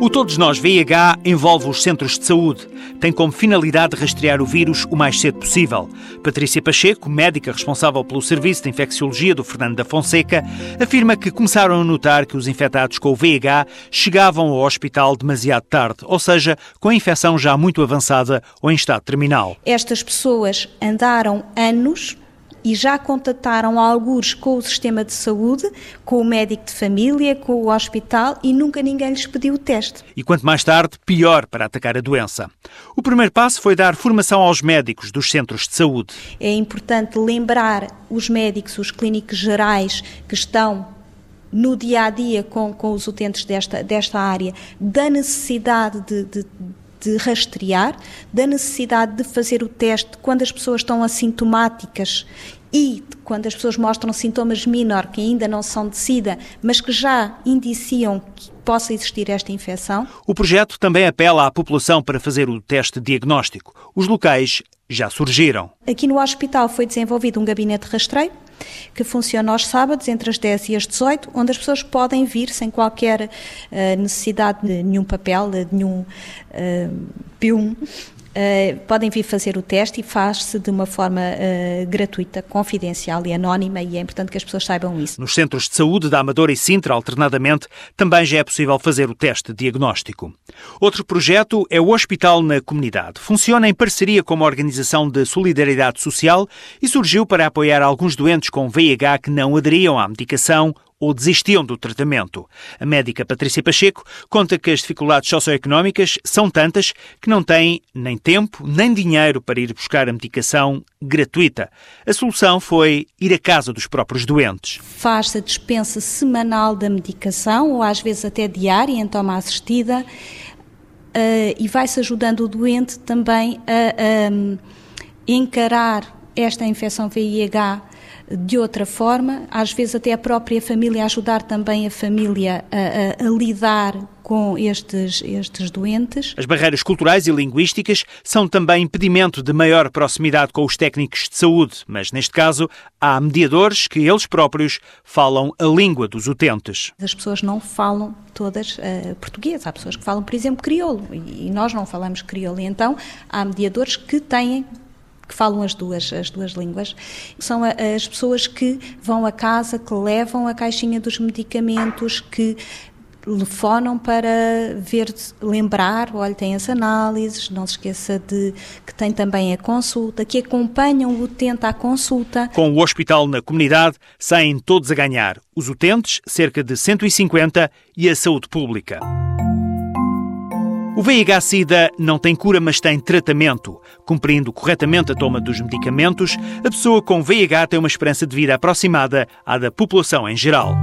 O Todos Nós VIH envolve os centros de saúde. Tem como finalidade rastrear o vírus o mais cedo possível. Patrícia Pacheco, médica responsável pelo Serviço de Infecciologia do Fernando da Fonseca, afirma que começaram a notar que os infectados com o VIH chegavam ao hospital demasiado tarde, ou seja, com a infecção já muito avançada ou em estado terminal. Estas pessoas andaram anos e já contataram alguns com o sistema de saúde, com o médico de família, com o hospital e nunca ninguém lhes pediu o teste. E quanto mais tarde, pior para atacar a doença. O primeiro passo foi dar formação aos médicos dos centros de saúde. É importante lembrar os médicos, os clínicos gerais que estão no dia a dia com, com os utentes desta, desta área, da necessidade de, de de rastrear, da necessidade de fazer o teste quando as pessoas estão assintomáticas e quando as pessoas mostram sintomas menor que ainda não são de SIDA, mas que já indiciam que possa existir esta infecção. O projeto também apela à população para fazer o teste diagnóstico. Os locais já surgiram. Aqui no hospital foi desenvolvido um gabinete de rastreio que funciona aos sábados entre as 10 e as 18, onde as pessoas podem vir sem qualquer uh, necessidade de nenhum papel, de nenhum uh, P1, Uh, podem vir fazer o teste e faz-se de uma forma uh, gratuita, confidencial e anónima e é importante que as pessoas saibam isso. Nos centros de saúde da Amadora e Sintra, alternadamente, também já é possível fazer o teste diagnóstico. Outro projeto é o Hospital na Comunidade. Funciona em parceria com uma organização de solidariedade social e surgiu para apoiar alguns doentes com VIH que não aderiam à medicação ou desistiam do tratamento. A médica Patrícia Pacheco conta que as dificuldades socioeconómicas são tantas que não têm nem tempo nem dinheiro para ir buscar a medicação gratuita. A solução foi ir à casa dos próprios doentes. Faz-se a dispensa semanal da medicação ou às vezes até diária em toma assistida. Uh, e vai-se ajudando o doente também a, a encarar esta infecção VIH de outra forma, às vezes até a própria família ajudar também a família a, a, a lidar com estes, estes doentes. As barreiras culturais e linguísticas são também impedimento de maior proximidade com os técnicos de saúde, mas neste caso há mediadores que eles próprios falam a língua dos utentes. As pessoas não falam todas uh, português, há pessoas que falam, por exemplo, crioulo e nós não falamos crioulo, então há mediadores que têm que falam as duas, as duas línguas, são as pessoas que vão a casa, que levam a caixinha dos medicamentos, que telefonam para ver, lembrar, olha, tem as análises, não se esqueça de que tem também a consulta, que acompanham o utente à consulta. Com o hospital na comunidade, saem todos a ganhar. Os utentes, cerca de 150, e a saúde pública. O VIH-Sida não tem cura, mas tem tratamento. Cumprindo corretamente a toma dos medicamentos, a pessoa com VIH tem uma esperança de vida aproximada à da população em geral.